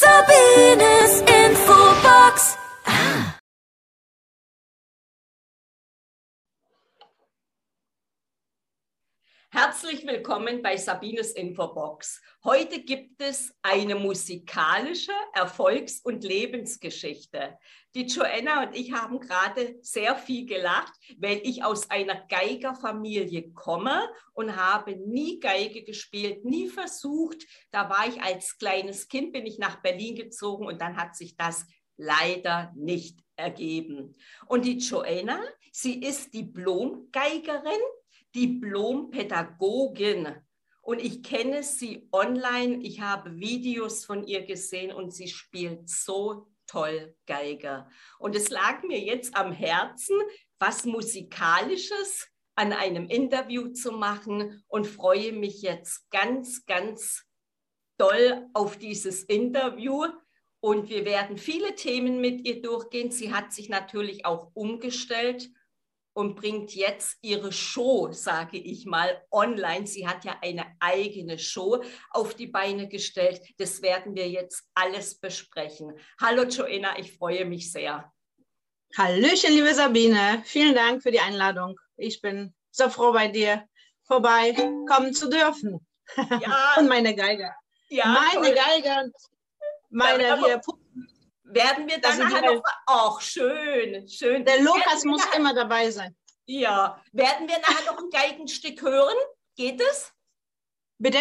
Sabines Infobox. Ah. Herzlich willkommen bei Sabines Infobox. Heute gibt es eine musikalische Erfolgs- und Lebensgeschichte. Die Joanna und ich haben gerade sehr viel gelacht, weil ich aus einer Geigerfamilie komme und habe nie Geige gespielt, nie versucht. Da war ich als kleines Kind, bin ich nach Berlin gezogen und dann hat sich das leider nicht ergeben. Und die Joanna, sie ist Diplom-Geigerin Diplom-Pädagogin und ich kenne sie online. Ich habe Videos von ihr gesehen und sie spielt so toll Geiger. Und es lag mir jetzt am Herzen, was Musikalisches an einem Interview zu machen und freue mich jetzt ganz, ganz doll auf dieses Interview. Und wir werden viele Themen mit ihr durchgehen. Sie hat sich natürlich auch umgestellt und bringt jetzt ihre Show, sage ich mal, online. Sie hat ja eine eigene Show auf die Beine gestellt. Das werden wir jetzt alles besprechen. Hallo Joanna, ich freue mich sehr. Hallöchen, liebe Sabine. Vielen Dank für die Einladung. Ich bin so froh, bei dir vorbei kommen zu dürfen. Ja. und meine Geige. Ja, meine toll. Geige und meine hier werden wir dann nachher noch. Ach, schön, schön. Der Lukas muss nachher, immer dabei sein. Ja. Werden wir nachher noch ein Geigenstück hören? Geht es? Bitte?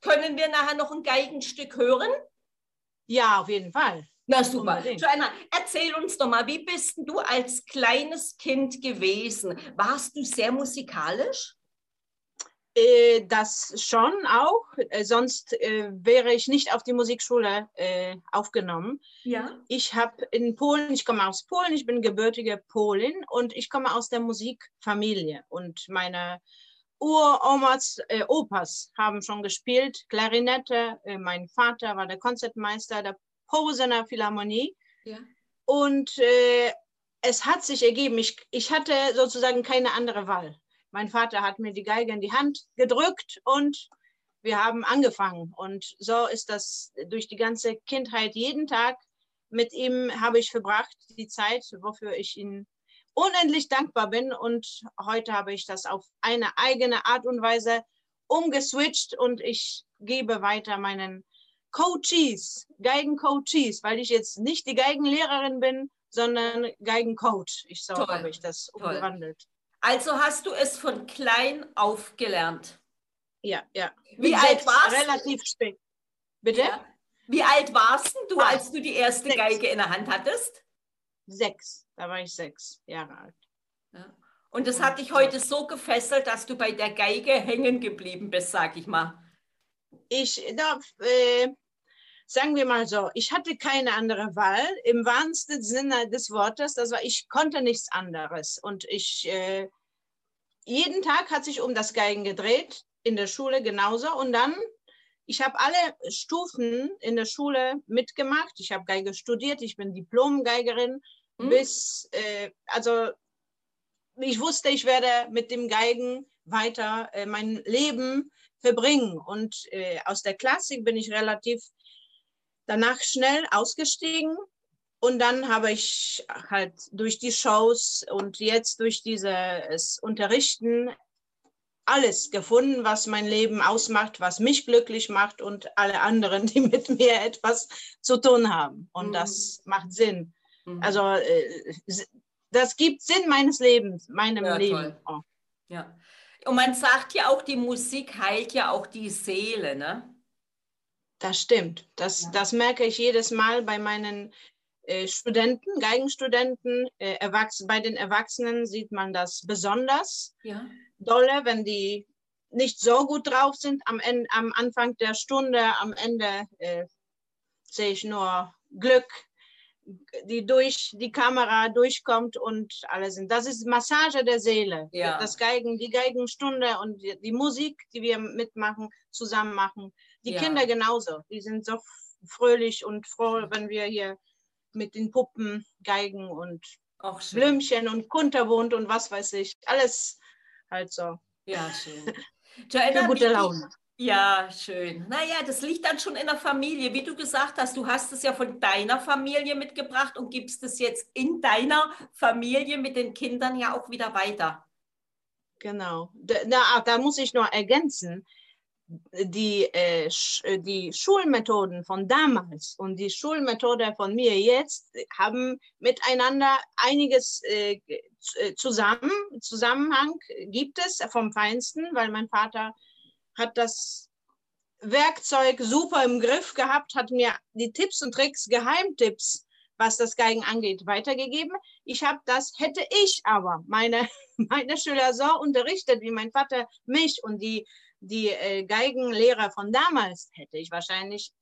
Können wir nachher noch ein Geigenstück hören? Ja, auf jeden Fall. Na super. Joanna, erzähl uns doch mal, wie bist du als kleines Kind gewesen? Warst du sehr musikalisch? Äh, das schon auch, äh, sonst äh, wäre ich nicht auf die Musikschule äh, aufgenommen. Ja. Ich habe in Polen, ich komme aus Polen, ich bin gebürtige Polin und ich komme aus der Musikfamilie und meine Uromas, äh, Opas haben schon gespielt, Klarinette, äh, mein Vater war der Konzertmeister der Posener Philharmonie ja. und es hat sich ergeben, ich, ich hatte sozusagen keine andere Wahl. Mein Vater hat mir die Geige in die Hand gedrückt und wir haben angefangen. Und so ist das durch die ganze Kindheit jeden Tag. Mit ihm habe ich verbracht, die Zeit, wofür ich ihm unendlich dankbar bin. Und heute habe ich das auf eine eigene Art und Weise umgeswitcht und ich gebe weiter meinen Coaches, Geigencoaches, weil ich jetzt nicht die Geigenlehrerin bin, sondern Geigencoach. Ich so Toll. habe ich das umgewandelt. Also hast du es von klein auf gelernt? Ja, ja. Wie alt warst du? Relativ spät. Bitte? Ja. Wie alt warst du, ah, als du die erste sechs. Geige in der Hand hattest? Sechs. Da war ich sechs Jahre alt. Ja. Und das hat dich heute so gefesselt, dass du bei der Geige hängen geblieben bist, sag ich mal. Ich darf, äh, sagen wir mal so, ich hatte keine andere Wahl im wahrsten Sinne des Wortes. Das war, ich konnte nichts anderes. Und ich, äh, jeden Tag hat sich um das Geigen gedreht, in der Schule genauso. Und dann, ich habe alle Stufen in der Schule mitgemacht. Ich habe Geige studiert, ich bin Diplom-Geigerin. Mhm. Bis, äh, also ich wusste, ich werde mit dem Geigen weiter äh, mein Leben verbringen. Und äh, aus der Klassik bin ich relativ danach schnell ausgestiegen und dann habe ich halt durch die Shows und jetzt durch dieses Unterrichten alles gefunden, was mein Leben ausmacht, was mich glücklich macht und alle anderen, die mit mir etwas zu tun haben. Und mhm. das macht Sinn. Mhm. Also äh, das gibt Sinn meines Lebens, meinem ja, Leben. Oh. Ja. Und man sagt ja auch, die Musik heilt ja auch die Seele, ne? Das stimmt. Das, ja. das merke ich jedes Mal bei meinen äh, Studenten, Geigenstudenten. Äh, Erwachs bei den Erwachsenen sieht man das besonders ja. dolle, wenn die nicht so gut drauf sind am, Ende, am Anfang der Stunde. Am Ende äh, sehe ich nur Glück, die durch die Kamera durchkommt und alle sind. Das ist Massage der Seele. Ja. Das Geigen, die Geigenstunde und die, die Musik, die wir mitmachen, zusammen machen die ja. Kinder genauso. Die sind so fröhlich und froh, wenn wir hier mit den Puppen geigen und Blümchen und Kunterbunt und was weiß ich. Alles halt so. Ja, schön. Joanna, Für gute Laune. Ja, schön. Naja, das liegt dann schon in der Familie. Wie du gesagt hast, du hast es ja von deiner Familie mitgebracht und gibst es jetzt in deiner Familie mit den Kindern ja auch wieder weiter. Genau. Da, da muss ich noch ergänzen, die, äh, die Schulmethoden von damals und die Schulmethode von mir jetzt haben miteinander einiges äh, äh zusammen, Zusammenhang gibt es vom Feinsten, weil mein Vater hat das Werkzeug super im Griff gehabt, hat mir die Tipps und Tricks, Geheimtipps, was das Geigen angeht, weitergegeben. Ich habe das, hätte ich aber meine, meine Schüler so unterrichtet, wie mein Vater mich und die, die äh, Geigenlehrer von damals, hätte ich wahrscheinlich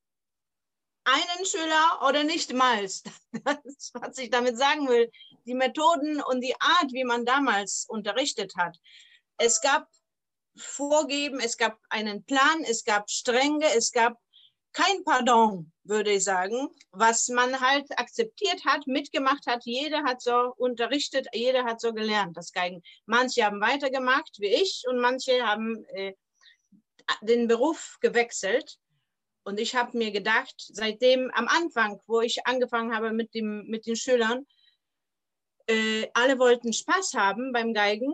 einen Schüler oder nicht mal. Das, was ich damit sagen will, die Methoden und die Art, wie man damals unterrichtet hat. Es gab vorgeben, es gab einen Plan, es gab Strenge, es gab kein Pardon, würde ich sagen, was man halt akzeptiert hat, mitgemacht hat. Jeder hat so unterrichtet, jeder hat so gelernt, das Geigen. Manche haben weitergemacht, wie ich, und manche haben äh, den Beruf gewechselt. Und ich habe mir gedacht, seitdem am Anfang, wo ich angefangen habe mit, dem, mit den Schülern, äh, alle wollten Spaß haben beim Geigen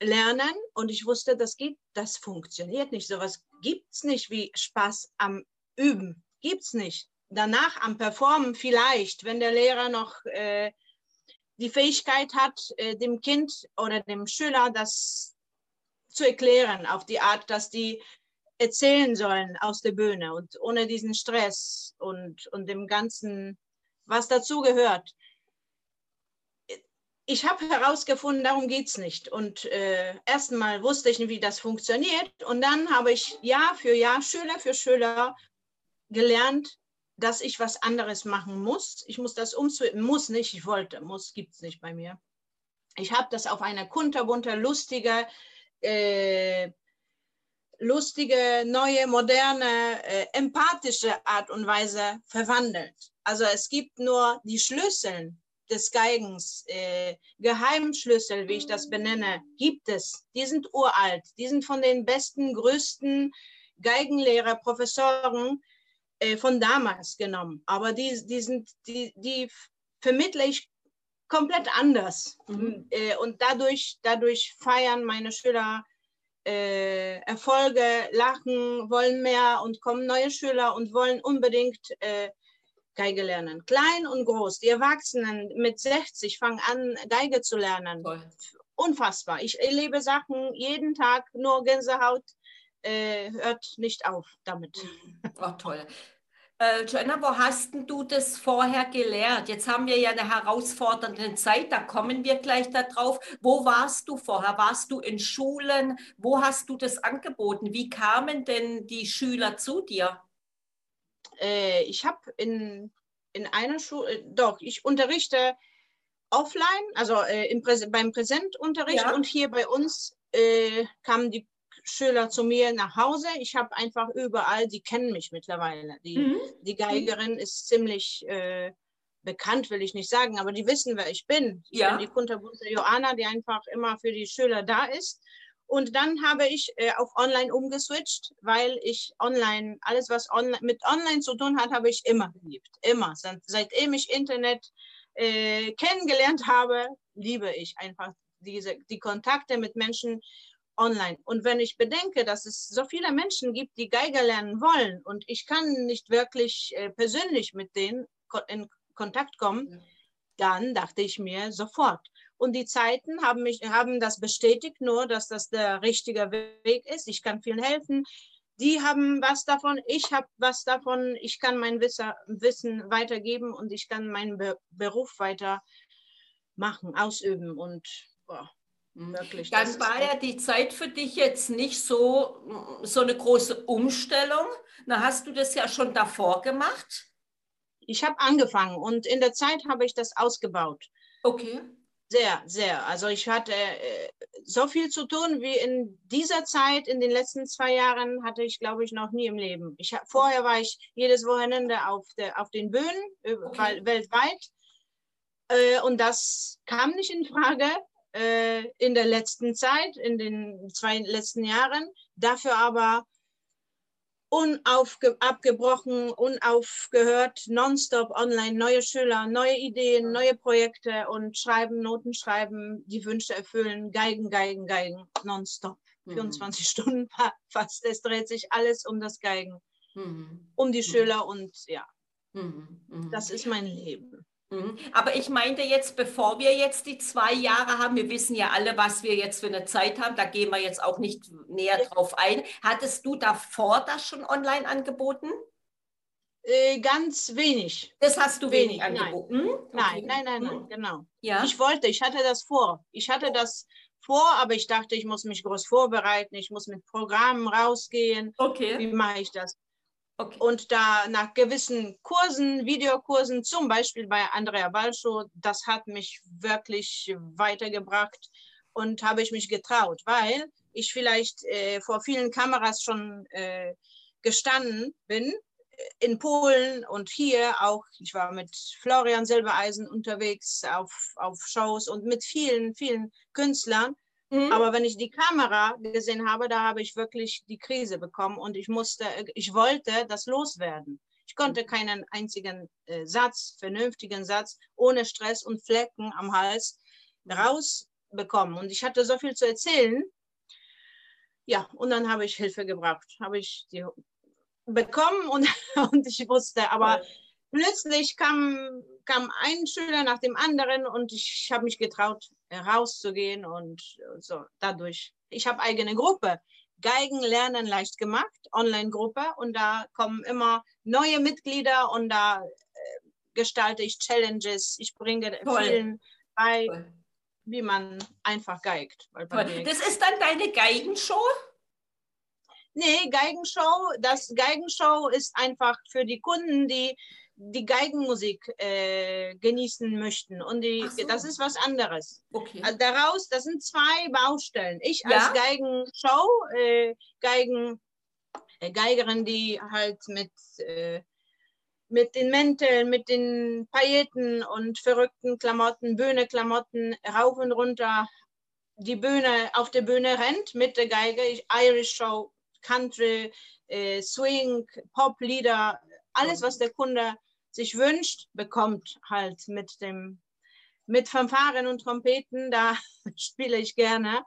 lernen und ich wusste, das geht, das funktioniert nicht. Sowas gibt es nicht wie Spaß am Üben. Gibt es nicht. Danach am Performen vielleicht, wenn der Lehrer noch äh, die Fähigkeit hat, äh, dem Kind oder dem Schüler das zu erklären, auf die Art, dass die erzählen sollen aus der Bühne und ohne diesen Stress und, und dem Ganzen, was dazu gehört ich habe herausgefunden, darum geht es nicht. Und äh, erstmal wusste ich nicht, wie das funktioniert. Und dann habe ich Jahr für Jahr, Schüler für Schüler gelernt, dass ich was anderes machen muss. Ich muss das umswitchen, muss nicht, ich wollte, muss, gibt es nicht bei mir. Ich habe das auf eine kunterbunte, lustige, äh, lustige, neue, moderne, äh, empathische Art und Weise verwandelt. Also es gibt nur die Schlüssel des Geigens, äh, Geheimschlüssel, wie ich das benenne, gibt es. Die sind uralt. Die sind von den besten, größten Geigenlehrer, Professoren äh, von damals genommen. Aber die, die, sind, die, die vermittle ich komplett anders. Mhm. Äh, und dadurch, dadurch feiern meine Schüler äh, Erfolge, lachen, wollen mehr und kommen neue Schüler und wollen unbedingt äh, Geige lernen. Klein und groß. Die Erwachsenen mit 60 fangen an, Geige zu lernen. Toll. Unfassbar. Ich erlebe Sachen jeden Tag, nur Gänsehaut äh, hört nicht auf damit. Oh, toll. Äh, Joanna, wo hast du das vorher gelernt? Jetzt haben wir ja eine herausfordernde Zeit, da kommen wir gleich darauf. Wo warst du vorher? Warst du in Schulen? Wo hast du das angeboten? Wie kamen denn die Schüler zu dir? äh, ich habe in, in einer Schule, äh, doch, ich unterrichte offline, also äh, im Präse beim Präsentunterricht ja. und hier bei uns äh, kamen die Schüler zu mir nach Hause. Ich habe einfach überall, die kennen mich mittlerweile. Die, mhm. die Geigerin ist ziemlich äh, bekannt, will ich nicht sagen, aber die wissen, wer ich bin. Ich ja. bin die kunterbunte Joanna, die einfach immer für die Schüler da ist. Und dann habe ich äh, auf Online umgeswitcht, weil ich online, alles was online, mit Online zu tun hat, habe ich immer geliebt. Immer. Seitdem ich Internet äh, kennengelernt habe, liebe ich einfach diese, die Kontakte mit Menschen online. Und wenn ich bedenke, dass es so viele Menschen gibt, die Geiger lernen wollen und ich kann nicht wirklich äh, persönlich mit denen in Kontakt kommen, dann dachte ich mir sofort, und die Zeiten haben, mich, haben das bestätigt, nur dass das der richtige Weg ist. Ich kann vielen helfen. Die haben was davon, ich habe was davon. Ich kann mein Wissen weitergeben und ich kann meinen Be Beruf weiter machen, ausüben. Und boah, mhm. Wirklich, Dann war ja die Zeit für dich jetzt nicht so, so eine große Umstellung. Na, hast du das ja schon davor gemacht? Ich habe angefangen und in der Zeit habe ich das ausgebaut. Okay. Sehr, sehr. Also ich hatte äh, so viel zu tun wie in dieser Zeit, in den letzten zwei Jahren, hatte ich, glaube ich, noch nie im Leben. Ich, vorher war ich jedes Wochenende auf, der, auf den Bühnen, okay. weltweit. Äh, und das kam nicht in Frage äh, in der letzten Zeit, in den zwei letzten Jahren. Dafür aber unabgebrochen, unaufgehört, nonstop online, neue Schüler, neue Ideen, neue Projekte und schreiben, Noten schreiben, die Wünsche erfüllen, Geigen, Geigen, Geigen, nonstop. Mhm. 24 Stunden fast. Es dreht sich alles um das Geigen, mhm. um die mhm. Schüler und ja, mhm. mhm. das ist mein Leben. Mhm. Aber ich meinte jetzt, bevor wir jetzt die zwei Jahre haben, wir wissen ja alle, was wir jetzt für eine Zeit haben, da gehen wir jetzt auch nicht näher drauf ein. Hattest du davor das schon online angeboten? Äh, ganz wenig. Das hast du wenig, wenig angeboten? Nein. Okay. nein, nein, nein, nein, hm? genau. Ja? Ich wollte, ich hatte das vor. Ich hatte das vor, aber ich dachte, ich muss mich groß vorbereiten, ich muss mit Programmen rausgehen. Okay. Wie mache ich das? Okay. Und da nach gewissen Kursen, Videokursen, zum Beispiel bei Andrea Balschow, das hat mich wirklich weitergebracht und habe ich mich getraut, weil ich vielleicht äh, vor vielen Kameras schon äh, gestanden bin, äh, in Polen und hier auch. Ich war mit Florian Silbereisen unterwegs auf, auf Shows und mit vielen, vielen Künstlern. Mhm. Aber wenn ich die Kamera gesehen habe, da habe ich wirklich die Krise bekommen und ich musste, ich wollte das loswerden. Ich konnte keinen einzigen äh, Satz, vernünftigen Satz, ohne Stress und Flecken am Hals rausbekommen. Und ich hatte so viel zu erzählen. Ja, und dann habe ich Hilfe gebraucht. Habe ich die bekommen und, und ich wusste, aber plötzlich kam, kam ein Schüler nach dem anderen und ich habe mich getraut, rauszugehen und so dadurch. Ich habe eigene Gruppe. Geigen lernen leicht gemacht, Online-Gruppe und da kommen immer neue Mitglieder und da äh, gestalte ich Challenges. Ich bringe Toll. vielen bei, Toll. wie man einfach geigt. Das ist dann deine Geigenshow? Nee, Geigenshow, das Geigenshow ist einfach für die Kunden, die die Geigenmusik äh, genießen möchten. Und die, so. das ist was anderes. Okay. Also daraus, das sind zwei Baustellen. Ich ja? als Geigenshow, äh, Geigen, äh, Geigerin, die halt mit, äh, mit den Mänteln, mit den Pailletten und verrückten Klamotten, Bühne-Klamotten rauf und runter die Bühne, auf der Bühne rennt mit der Geige, Irish Show, Country, äh, Swing, Pop-Lieder, alles, was der Kunde sich wünscht, bekommt halt mit dem mit Fanfaren und Trompeten, da spiele ich gerne.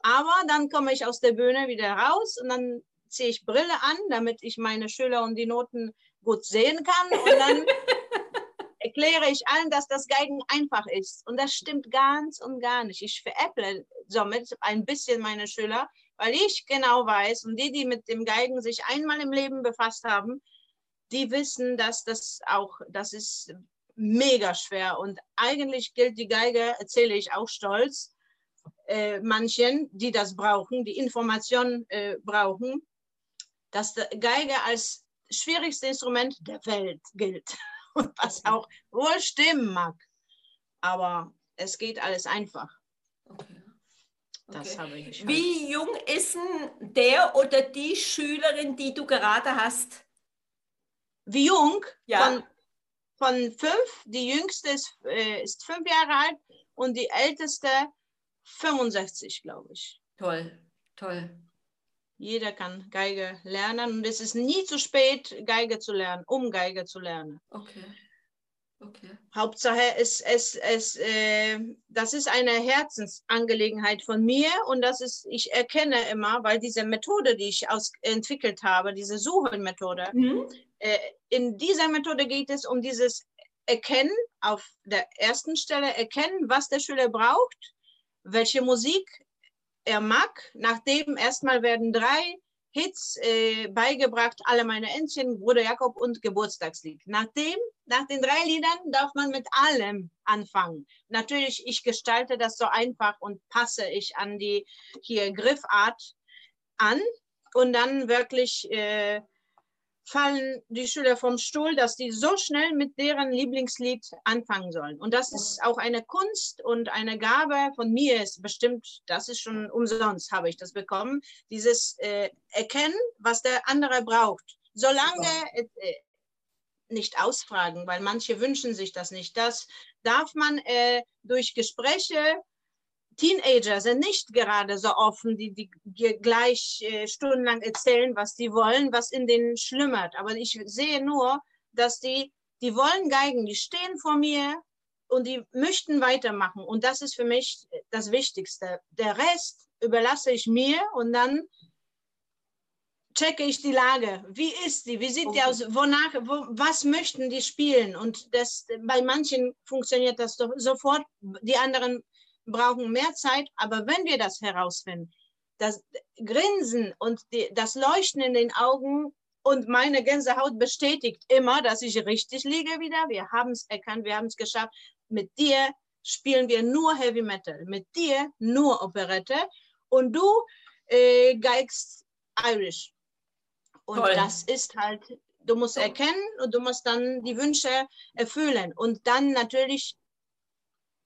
Aber dann komme ich aus der Bühne wieder raus und dann ziehe ich Brille an, damit ich meine Schüler und die Noten gut sehen kann. Und dann erkläre ich allen, dass das Geigen einfach ist. Und das stimmt ganz und gar nicht. Ich veräpple somit ein bisschen meine Schüler, weil ich genau weiß und die, die mit dem Geigen sich einmal im Leben befasst haben, die wissen, dass das auch, das ist mega schwer. Und eigentlich gilt die Geige, erzähle ich auch stolz, äh, manchen, die das brauchen, die Informationen äh, brauchen, dass die Geige als schwierigstes Instrument der Welt gilt. Und was auch wohl stimmen mag. Aber es geht alles einfach. Okay. Okay. Wie jung ist denn der oder die Schülerin, die du gerade hast? Wie jung, ja. von, von fünf, die jüngste ist, äh, ist fünf Jahre alt und die älteste 65, glaube ich. Toll, toll. Jeder kann Geige lernen und es ist nie zu spät, Geige zu lernen, um Geige zu lernen. Okay. Okay. Hauptsache, es, es, es, äh, das ist eine Herzensangelegenheit von mir und das ist, ich erkenne immer, weil diese Methode, die ich aus, entwickelt habe, diese Suchenmethode, mhm. äh, in dieser Methode geht es um dieses Erkennen, auf der ersten Stelle erkennen, was der Schüler braucht, welche Musik er mag. Nachdem erstmal werden drei Hits äh, beigebracht, alle meine Entchen, Bruder Jakob und Geburtstagslied. Nachdem, nach den drei Liedern darf man mit allem anfangen. Natürlich, ich gestalte das so einfach und passe ich an die hier Griffart an und dann wirklich äh, fallen die Schüler vom Stuhl, dass die so schnell mit deren Lieblingslied anfangen sollen. Und das ist auch eine Kunst und eine Gabe von mir ist bestimmt, das ist schon umsonst, habe ich das bekommen, dieses äh, Erkennen, was der andere braucht. Solange äh, nicht ausfragen, weil manche wünschen sich das nicht. Das darf man äh, durch Gespräche Teenager sind nicht gerade so offen, die, die gleich äh, stundenlang erzählen, was die wollen, was in denen schlummert. Aber ich sehe nur, dass die, die wollen Geigen, die stehen vor mir und die möchten weitermachen. Und das ist für mich das Wichtigste. Der Rest überlasse ich mir und dann checke ich die Lage. Wie ist die? Wie sieht die aus? Wonach, wo, was möchten die spielen? Und das, bei manchen funktioniert das doch sofort. Die anderen brauchen mehr Zeit. Aber wenn wir das herausfinden, das Grinsen und die, das Leuchten in den Augen und meine Gänsehaut bestätigt immer, dass ich richtig liege wieder. Wir haben es erkannt, wir haben es geschafft. Mit dir spielen wir nur Heavy Metal, mit dir nur Operette und du äh, geigst Irish. Und Toll. das ist halt, du musst erkennen und du musst dann die Wünsche erfüllen und dann natürlich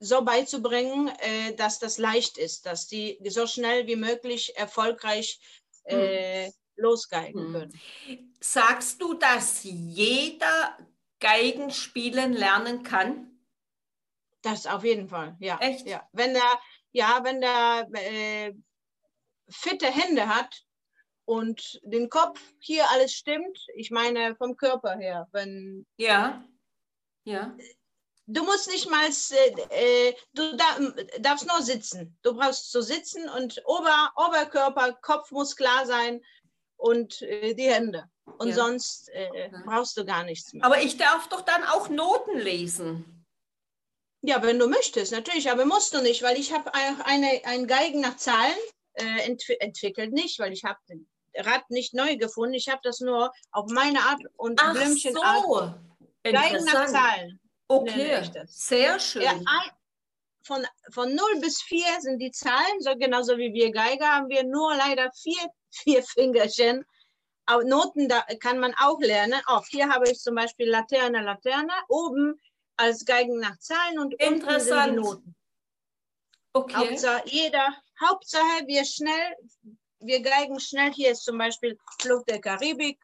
so beizubringen, äh, dass das leicht ist, dass die so schnell wie möglich erfolgreich äh, hm. losgeigen hm. können. Sagst du, dass jeder Geigen spielen lernen kann? Das auf jeden Fall, ja. Echt? Ja, wenn der, ja, wenn der äh, fitte Hände hat, und den Kopf hier alles stimmt. Ich meine vom Körper her. Wenn ja, ja. Du musst nicht mal, äh, äh, du da, darfst nur sitzen. Du brauchst zu sitzen und Ober, Oberkörper, Kopf muss klar sein und äh, die Hände. Und ja. sonst äh, brauchst du gar nichts mehr. Aber ich darf doch dann auch Noten lesen. Ja, wenn du möchtest, natürlich, aber musst du nicht, weil ich habe eine, ein Geigen nach Zahlen äh, ent entwickelt, nicht, weil ich habe Rad nicht neu gefunden. Ich habe das nur auf meine Art und Ach Blümchenart. So. Geigen nach Zahlen. Okay, sehr schön. Ja, von, von 0 bis 4 sind die Zahlen, so genauso wie wir Geiger haben wir nur leider vier, vier Fingerchen. Aber Noten da kann man auch lernen. Auch hier habe ich zum Beispiel Laterne, Laterne, oben als Geigen nach Zahlen und unten sind die Noten. Okay. Hauptsache, jeder, Hauptsache wir schnell wir geigen schnell. Hier ist zum Beispiel Flucht der Karibik,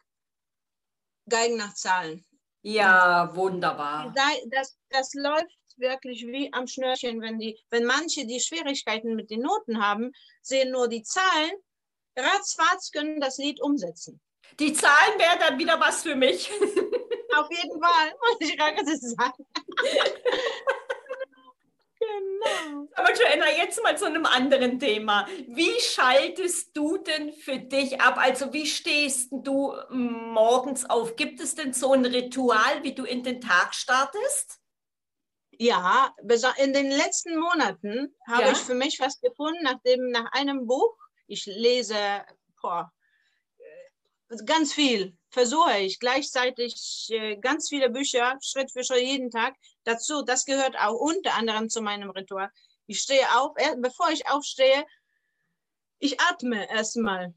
Geigen nach Zahlen. Ja, wunderbar. Das, das läuft wirklich wie am Schnürchen, wenn, die, wenn manche die Schwierigkeiten mit den Noten haben, sehen nur die Zahlen, ratzfatz können das Lied umsetzen. Die Zahlen wären dann wieder was für mich. Auf jeden Fall, muss ich gerade sagen. Genau. Aber Joanna, jetzt mal zu einem anderen Thema. Wie schaltest du denn für dich ab? Also wie stehst du morgens auf? Gibt es denn so ein Ritual, wie du in den Tag startest? Ja, in den letzten Monaten habe ja. ich für mich was gefunden, nachdem nach einem Buch, ich lese boah, ganz viel, versuche ich gleichzeitig äh, ganz viele Bücher, Schritt für Schritt jeden Tag dazu. Das gehört auch unter anderem zu meinem Ritual. Ich stehe auf, bevor ich aufstehe, ich atme erstmal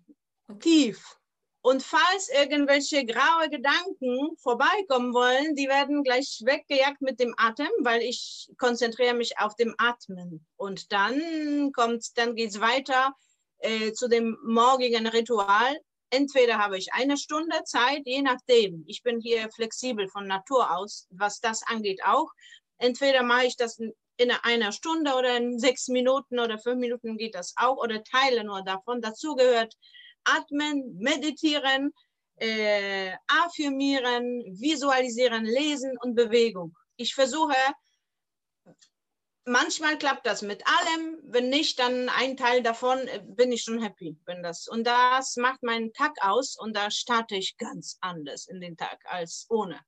tief. Und falls irgendwelche graue Gedanken vorbeikommen wollen, die werden gleich weggejagt mit dem Atem, weil ich konzentriere mich auf dem Atmen. Und dann dann geht es weiter äh, zu dem morgigen Ritual entweder habe ich eine Stunde Zeit, je nachdem. Ich bin hier flexibel von Natur aus, was das angeht auch. Entweder mache ich das in einer Stunde oder in sechs Minuten oder fünf Minuten geht das auch oder teile nur davon. Dazu gehört atmen, meditieren, äh, affirmieren, visualisieren, lesen und Bewegung. Ich versuche manchmal klappt das mit allem. Wenn nicht, dann ein Teil davon äh, bin ich schon happy, wenn das. Und das macht meinen Tag aus und da starte ich ganz anders in den Tag als ohne.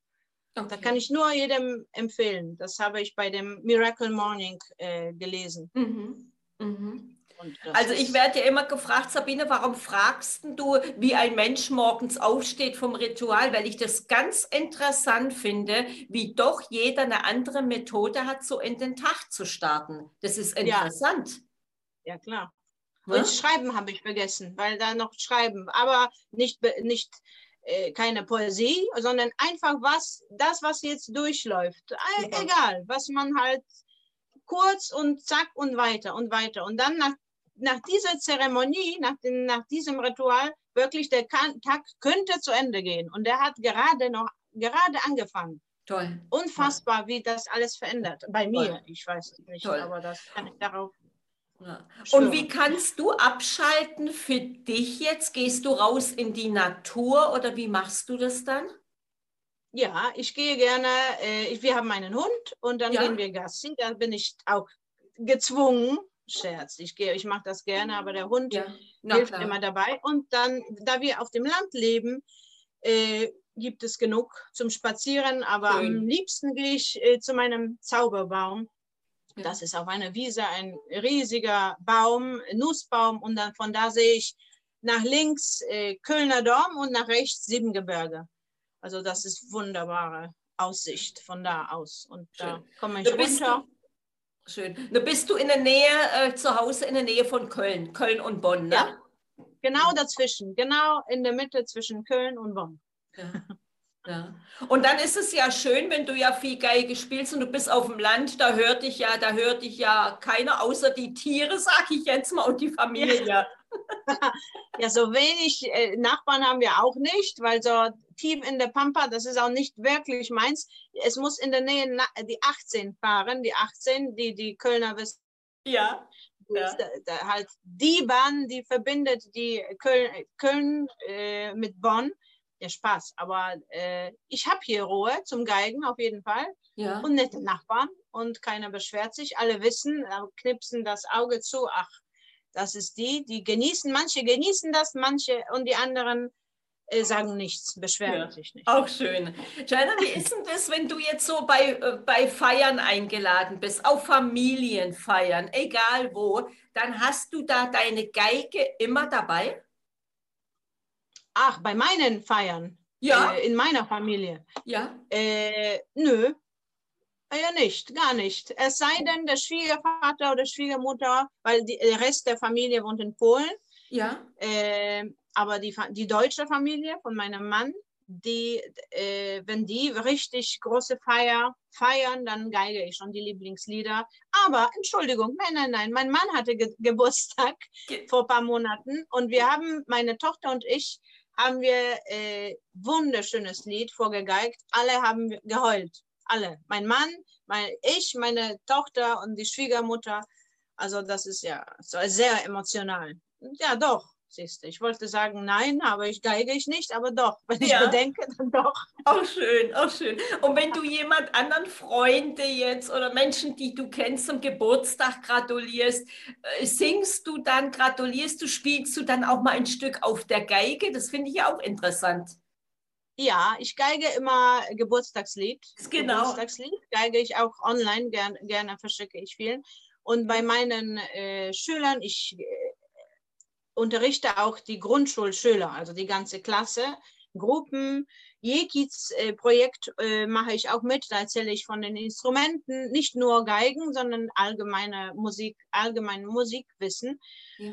Okay. Da kann ich nur jedem empfehlen. Das habe ich bei dem Miracle Morning äh, gelesen. Mhm. Mhm. Also ich werde ja immer gefragt, Sabine, warum fragst du, wie ein Mensch morgens aufsteht vom Ritual? Weil ich das ganz interessant finde, wie doch jeder eine andere Methode hat, so in den Tag zu starten. Das ist interessant. Ja, ja klar. Ja? Und Schreiben habe ich vergessen, weil da noch Schreiben, aber nicht, nicht äh, keine Poesie, sondern einfach was, das, was jetzt durchläuft. Äh, egal, was man halt kurz und zack und weiter und weiter. Und dann nach nach dieser Zeremonie, nach, den, nach diesem Ritual, wirklich der Tag könnte zu Ende gehen. Und er hat gerade noch, gerade angefangen. Toll. Unfassbar, Toll. wie das alles verändert. Bei mir, Toll. ich weiß nicht, Toll. aber das kann ich darauf Ja. Und wie kannst du abschalten für dich jetzt? Gehst du raus in die Natur oder wie machst du das dann? Ja, ich gehe gerne, äh, wir haben einen Hund und dann ja. gehen wir Gassi. Da bin ich auch gezwungen, Scherz, ich, gehe, ich mache das gerne, aber der Hund ja. hilft klar. immer dabei. Und dann, da wir auf dem Land leben, äh, gibt es genug zum Spazieren, aber Schön. am liebsten gehe ich äh, zu meinem Zauberbaum. Ja. Das ist auf einer Wiese ein riesiger Baum, Nussbaum, und dann von da sehe ich nach links äh, Kölner Dom und nach rechts Siebengebirge. Also das ist wunderbare Aussicht von da aus. Und da komme ich runter. Schön. Da bist du in der Nähe, äh, zu Hause in der Nähe von Köln, Köln und Bonn, ne? Ja. Genau dazwischen, genau in der Mitte zwischen Köln und Bonn. Ja. Ja. Und dann ist es ja schön, wenn du ja viel Geige spielst und du bist auf dem Land, da hört dich ja, da hört dich ja keiner außer die Tiere, sag ich jetzt mal, und die Familie. Ja, ja so wenig äh, Nachbarn haben wir auch nicht, weil so tief in der Pampa, das ist auch nicht wirklich meins. Es muss in der Nähe die 18 fahren, die 18, die die Kölner wissen. Ja. ja. Da, da halt die Bahn, die verbindet die Köln, Köln äh, mit Bonn der Spaß. Aber äh, ich habe hier Ruhe zum Geigen auf jeden Fall ja. und nette Nachbarn und keiner beschwert sich. Alle wissen, äh, knipsen das Auge zu. Ach, das ist die, die genießen. Manche genießen das, manche und die anderen sagen nichts, beschweren ja, sich nicht. Auch schön. Jana, wie ist denn das, wenn du jetzt so bei, äh, bei Feiern eingeladen bist, auf Familienfeiern, egal wo, dann hast du da deine Geige immer dabei? Ach, bei meinen Feiern? Ja. Äh, in meiner Familie? Ja. Äh, nö. Ah, ja, nicht, gar nicht. Es sei denn, der Schwiegervater oder Schwiegermutter, weil die, der Rest der Familie wohnt in Polen. Ja. Äh, aber die, die deutsche Familie von meinem Mann, die, äh, wenn die richtig große Feier feiern, dann geige ich schon die Lieblingslieder. Aber Entschuldigung, nein, nein, nein, mein Mann hatte Ge Geburtstag Ge vor ein paar Monaten und wir haben, meine Tochter und ich, haben wir äh, wunderschönes Lied vorgegeigt. Alle haben geheult. Alle. Mein Mann, mein, ich, meine Tochter und die Schwiegermutter. Also das ist ja so sehr emotional. Ja, doch. Siehst du, ich wollte sagen, nein, aber ich geige ich nicht, aber doch, wenn ich ja. bedenke, dann doch. Auch schön, auch schön. Und wenn du jemand anderen Freunde jetzt oder Menschen, die du kennst, zum Geburtstag gratulierst, äh, singst du dann, gratulierst du, spielst du dann auch mal ein Stück auf der Geige? Das finde ich auch interessant. Ja, ich geige immer Geburtstagslied. Genau. Geburtstagslied geige ich auch online, gern, gerne verschicke ich vielen. Und bei meinen äh, Schülern, ich äh, unterrichte auch die Grundschulschüler, also die ganze Klasse, Gruppen. Jekits-Projekt äh, äh, mache ich auch mit. Da erzähle ich von den Instrumenten, nicht nur Geigen, sondern allgemeine Musik, allgemein Musikwissen. Ja.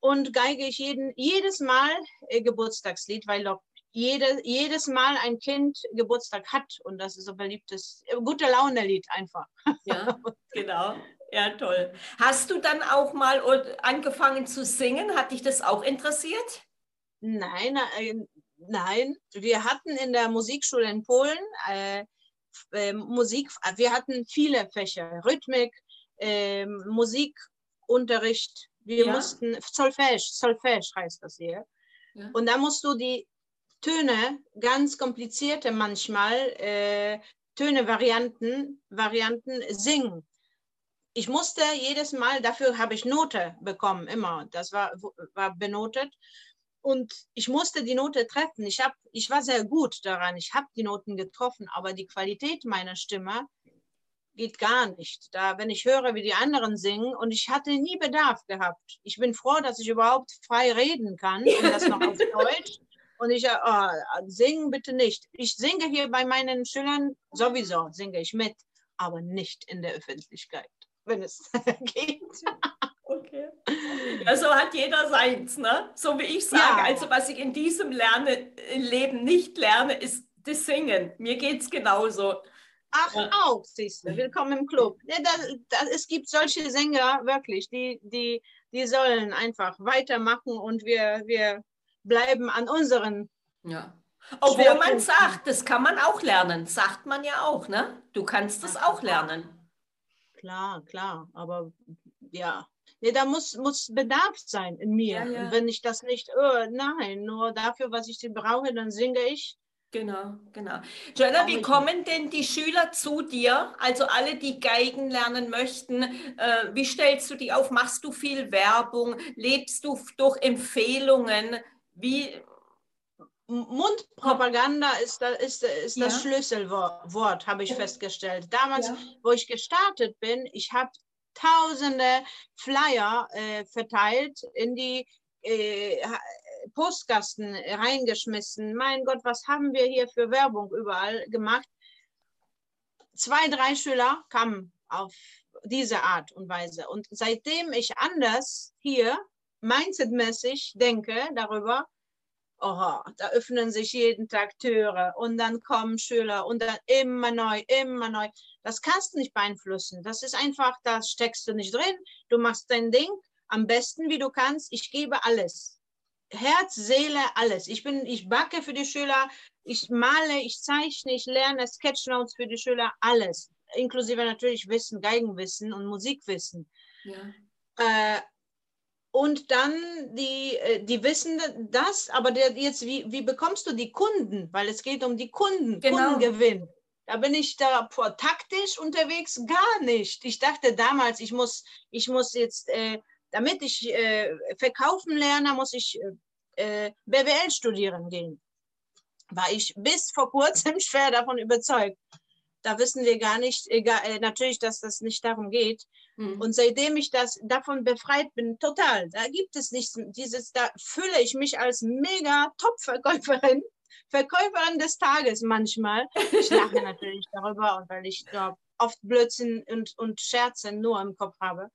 Und geige ich jeden, jedes Mal äh, Geburtstagslied, weil doch jede, jedes Mal ein Kind Geburtstag hat und das ist so beliebtes, äh, gute Laune-Lied einfach. Ja, genau. Ja, toll. Hast du dann auch mal angefangen zu singen? Hat dich das auch interessiert? Nein, äh, nein. Wir hatten in der Musikschule in Polen äh, äh, Musik, wir hatten viele Fächer, Rhythmik, äh, Musikunterricht. Wir ja. mussten, Solfège, Solfège heißt das hier. Ja. Und da musst du die Töne, ganz komplizierte manchmal, äh, Töne, Varianten, Varianten singen ich musste jedes Mal, dafür habe ich Note bekommen, immer. Das war, war benotet. Und ich musste die Note treffen. Ich, hab, ich war sehr gut daran. Ich habe die Noten getroffen, aber die Qualität meiner Stimme geht gar nicht. Da, wenn ich höre, wie die anderen singen, und ich hatte nie Bedarf gehabt. Ich bin froh, dass ich überhaupt frei reden kann und das noch auf Deutsch. Und ich, oh, singen bitte nicht. Ich singe hier bei meinen Schülern sowieso, singe ich mit, aber nicht in der Öffentlichkeit wenn es geht. Okay. Ja, so hat jeder seins, ne? So wie ich sage. Ja. Also was ich in diesem Lerne, Leben nicht lerne, ist das Singen. Mir geht es genauso. Ach, ja. auch, siehst du. Willkommen im Club. Ja, das, das, es gibt solche Sänger, wirklich, die, die, die sollen einfach weitermachen und wir, wir bleiben an unseren. Ja. Obwohl man sagt, das kann man auch lernen. Sagt man ja auch, ne? Du kannst das auch lernen. Klar, klar, aber ja, Nee, da muss, muss Bedarf sein in mir. Ja, ja. Und wenn ich das nicht, oh, nein, nur dafür, was ich brauche, dann singe ich. Genau, genau. Joanna, wie kommen denn die Schüler zu dir? Also alle, die Geigen lernen möchten, äh, wie stellst du die auf? Machst du viel Werbung? Lebst du durch Empfehlungen? Wie? Mundpropaganda ist, ist, ist ja. das Schlüsselwort, habe ich festgestellt. Damals, ja. wo ich gestartet bin, ich habe tausende Flyer äh, verteilt in die äh, Postkasten reingeschmissen. Mein Gott, was haben wir hier für Werbung überall gemacht? Zwei, drei Schüler kamen auf diese Art und Weise. Und seitdem ich anders hier mindsetmäßig denke darüber, oh, da öffnen sich jeden Tag Türe und dann kommen Schüler und dann immer neu, immer neu. Das kannst du nicht beeinflussen. Das ist einfach, da steckst du nicht drin. Du machst dein Ding am besten, wie du kannst. Ich gebe alles. Herz, Seele, alles. Ich bin, ich backe für die Schüler, ich male, ich zeichne, ich lerne Sketchnotes für die Schüler, alles. Inklusive natürlich Wissen, Geigenwissen und Musikwissen. Ja. Äh, und dann die, äh, die wissen das, aber der, jetzt, wie, wie bekommst du die Kunden? Weil es geht um die Kunden, genau. Kundengewinn. Da bin ich da taktisch unterwegs, gar nicht. Ich dachte damals, ich muss, ich muss jetzt, äh, damit ich äh, verkaufen lerne, muss ich äh, äh BWL studieren gehen. War ich bis vor kurzem schwer davon überzeugt. Da wissen wir gar nicht, egal, äh, natürlich, dass das nicht darum geht. Mhm. Und seitdem ich das davon befreit bin, total, da gibt es nichts, dieses, da fühle ich mich als mega Top-Verkäuferin Verkäuferin des Tages manchmal. Ich lache natürlich darüber und weil ich glaub, oft Blödsinn und, und Scherze nur im Kopf habe.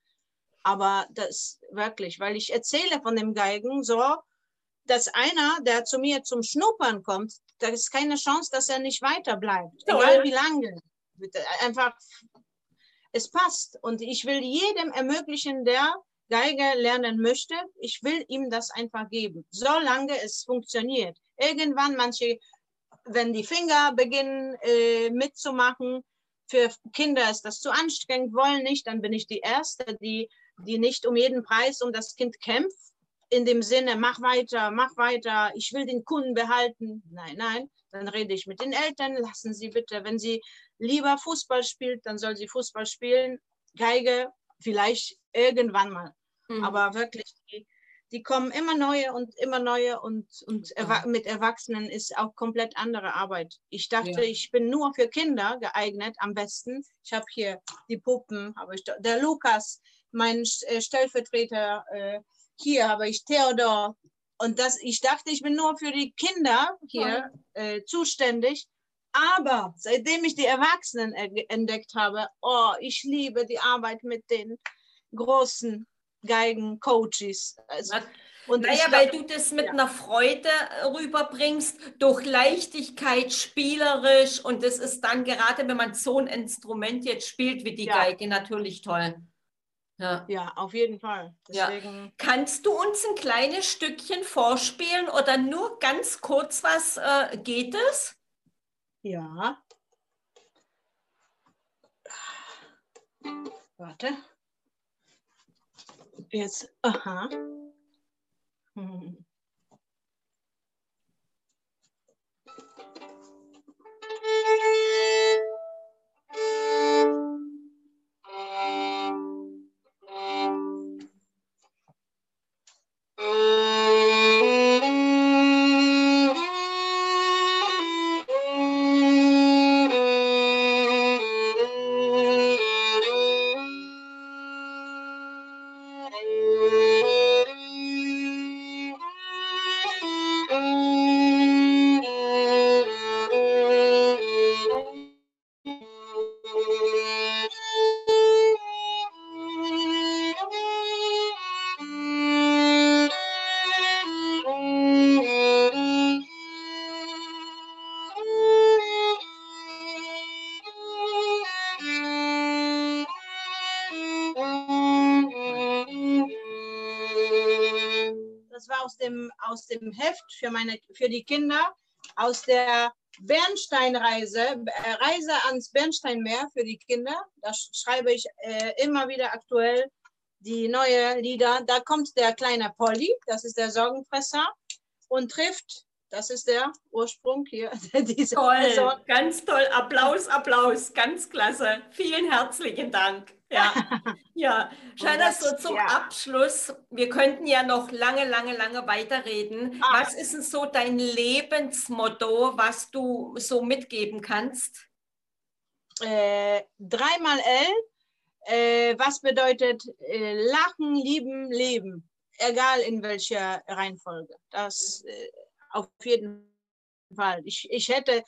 Aber das wirklich, weil ich erzähle von dem Geigen so, dass einer, der zu mir zum Schnuppern kommt, da ist keine Chance, dass er nicht weiter bleibt. Egal wie lange. Einfach, es passt. Und ich will jedem ermöglichen, der Geige lernen möchte, ich will ihm das einfach geben, solange es funktioniert. Irgendwann manche, wenn die Finger beginnen äh, mitzumachen, für Kinder ist das zu anstrengend, wollen nicht, dann bin ich die Erste, die, die nicht um jeden Preis um das Kind kämpft, in dem Sinne, mach weiter, mach weiter, ich will den Kunden behalten. Nein, nein, dann rede ich mit den Eltern, lassen Sie bitte, wenn sie lieber Fußball spielt, dann soll sie Fußball spielen, Geige vielleicht irgendwann mal. Mhm. Aber wirklich, die, die, kommen immer neue und immer neue und, und ja. mit Erwachsenen ist auch komplett andere Arbeit. Ich dachte, ja. ich bin nur für Kinder geeignet am besten. Ich habe hier die Puppen, habe ich der Lukas, mein äh, Stellvertreter, äh, hier habe ich Theodor. Und das, ich dachte, ich bin nur für die Kinder hier äh, zuständig. Aber seitdem ich die Erwachsenen entdeckt habe, oh, ich liebe die Arbeit mit den großen Geigen-Coaches. Also, und naja, weil du das mit ja. einer Freude rüberbringst, durch Leichtigkeit, spielerisch. Und das ist dann gerade, wenn man so ein Instrument jetzt spielt wie die ja. Geige, natürlich toll. Ja. ja, auf jeden Fall. Deswegen... Ja. Kannst du uns ein kleines Stückchen vorspielen oder nur ganz kurz was äh, geht es? Ja. Warte. Jetzt, aha. Aus dem Heft für, meine, für die Kinder aus der Bernsteinreise, äh, Reise ans Bernsteinmeer für die Kinder. Da schreibe ich äh, immer wieder aktuell die neuen Lieder. Da kommt der kleine Polly, das ist der Sorgenfresser, und trifft, das ist der Ursprung hier. Diese toll, Person. ganz toll. Applaus, Applaus, ganz klasse. Vielen herzlichen Dank. Ja, ja. Scheiner, so zum ja. Abschluss, wir könnten ja noch lange, lange, lange weiterreden. Ah. Was ist denn so dein Lebensmotto, was du so mitgeben kannst? Äh, dreimal L äh, was bedeutet äh, Lachen, Lieben, Leben, egal in welcher Reihenfolge. Das äh, auf jeden Fall. Ich, ich hätte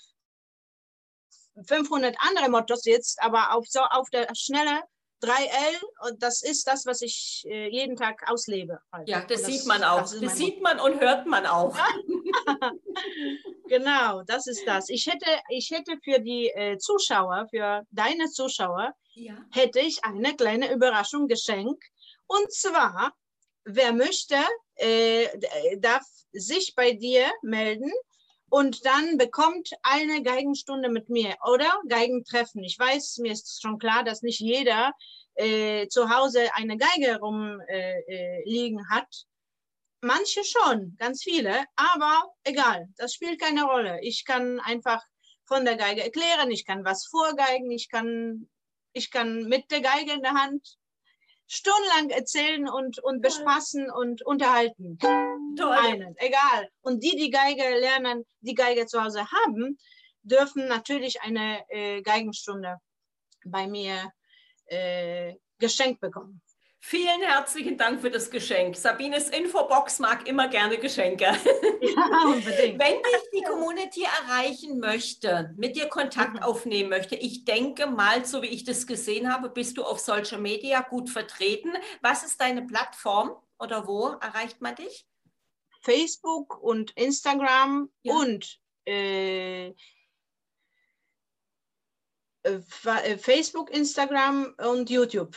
500 andere Mottos jetzt, aber auf, so, auf der Schnelle 3L und das ist das, was ich äh, jeden Tag auslebe. Halt. Ja, das, das, sieht man auch. Das, das sieht man und hört man auch. genau, das ist das. Ich hätte, ich hätte für die äh, Zuschauer, für deine Zuschauer, ja. hätte ich eine kleine Überraschung geschenkt. Und zwar, wer möchte, äh, darf sich bei dir melden und dann bekommt eine Geigenstunde mit mir oder Geigentreffen. Ich weiß, mir ist schon klar, dass nicht jeder äh, zu Hause eine Geige rumliegen äh, äh hat. Manche schon, ganz viele, aber egal, das spielt keine Rolle. Ich kann einfach von der Geige erklären, ich kann was vorgeigen, ich kann ich kann mit der Geige in der Hand stundenlang erzählen und, und bespaßen und unterhalten. Toll. Einen, egal. Und die, die Geige lernen, die Geige zu Hause haben, dürfen natürlich eine äh, Geigenstunde bei mir äh, geschenkt bekommen. Vielen herzlichen Dank für das Geschenk. Sabines Infobox mag immer gerne Geschenke. Ja, unbedingt. Wenn dich die Community erreichen möchte, mit dir Kontakt mhm. aufnehmen möchte, ich denke mal, so wie ich das gesehen habe, bist du auf Social Media gut vertreten. Was ist deine Plattform oder wo erreicht man dich? Facebook und Instagram ja. und äh, äh, äh Facebook, Instagram und YouTube.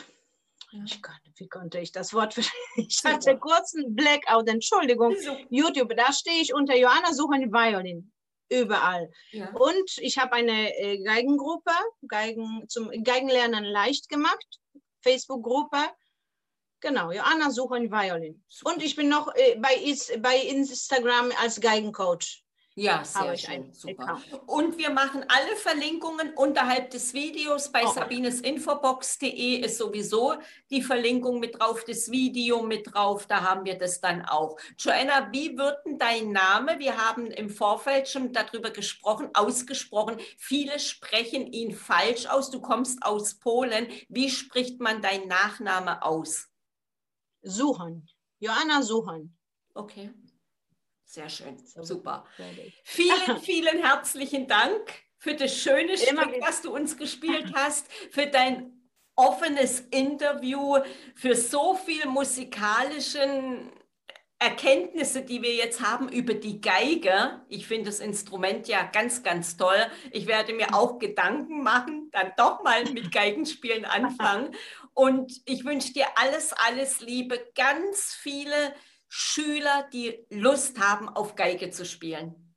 Ich kann, wie konnte ich das Wort Ich hatte kurz einen Blackout, Entschuldigung. YouTube, da stehe ich unter Johanna Suchen Violin. Überall. Ja. Und ich habe eine äh, Geigengruppe, Geigen, zum Geigenlernen leicht gemacht, Facebook-Gruppe. Genau, Johanna Suchen Violin. Und ich bin noch äh, bei, bei Instagram als Geigencoach. Ja, sehr schön. Super. Und wir machen alle Verlinkungen unterhalb des Videos. Bei oh. sabinesinfobox.de ist sowieso die Verlinkung mit drauf, das Video mit drauf. Da haben wir das dann auch. Joanna, wie wird denn dein Name? Wir haben im Vorfeld schon darüber gesprochen, ausgesprochen. Viele sprechen ihn falsch aus. Du kommst aus Polen. Wie spricht man dein Nachname aus? Suchen. Joanna Suchen. Okay. Sehr schön, super. Vielen, vielen herzlichen Dank für das schöne Stück, was du uns gespielt hast, für dein offenes Interview, für so viel musikalischen Erkenntnisse, die wir jetzt haben über die Geige. Ich finde das Instrument ja ganz, ganz toll. Ich werde mir auch Gedanken machen, dann doch mal mit Geigenspielen anfangen. Und ich wünsche dir alles, alles Liebe, ganz viele Schüler, die Lust haben, auf Geige zu spielen.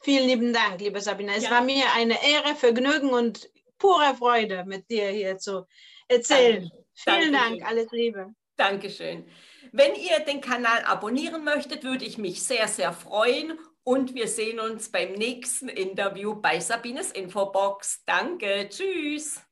Vielen lieben Dank, liebe Sabine. Es ja. war mir eine Ehre, Vergnügen und pure Freude, mit dir hier zu erzählen. Danke. Vielen Dankeschön. Dank, alles Liebe. Dankeschön. Wenn ihr den Kanal abonnieren möchtet, würde ich mich sehr, sehr freuen. Und wir sehen uns beim nächsten Interview bei Sabines Infobox. Danke, tschüss.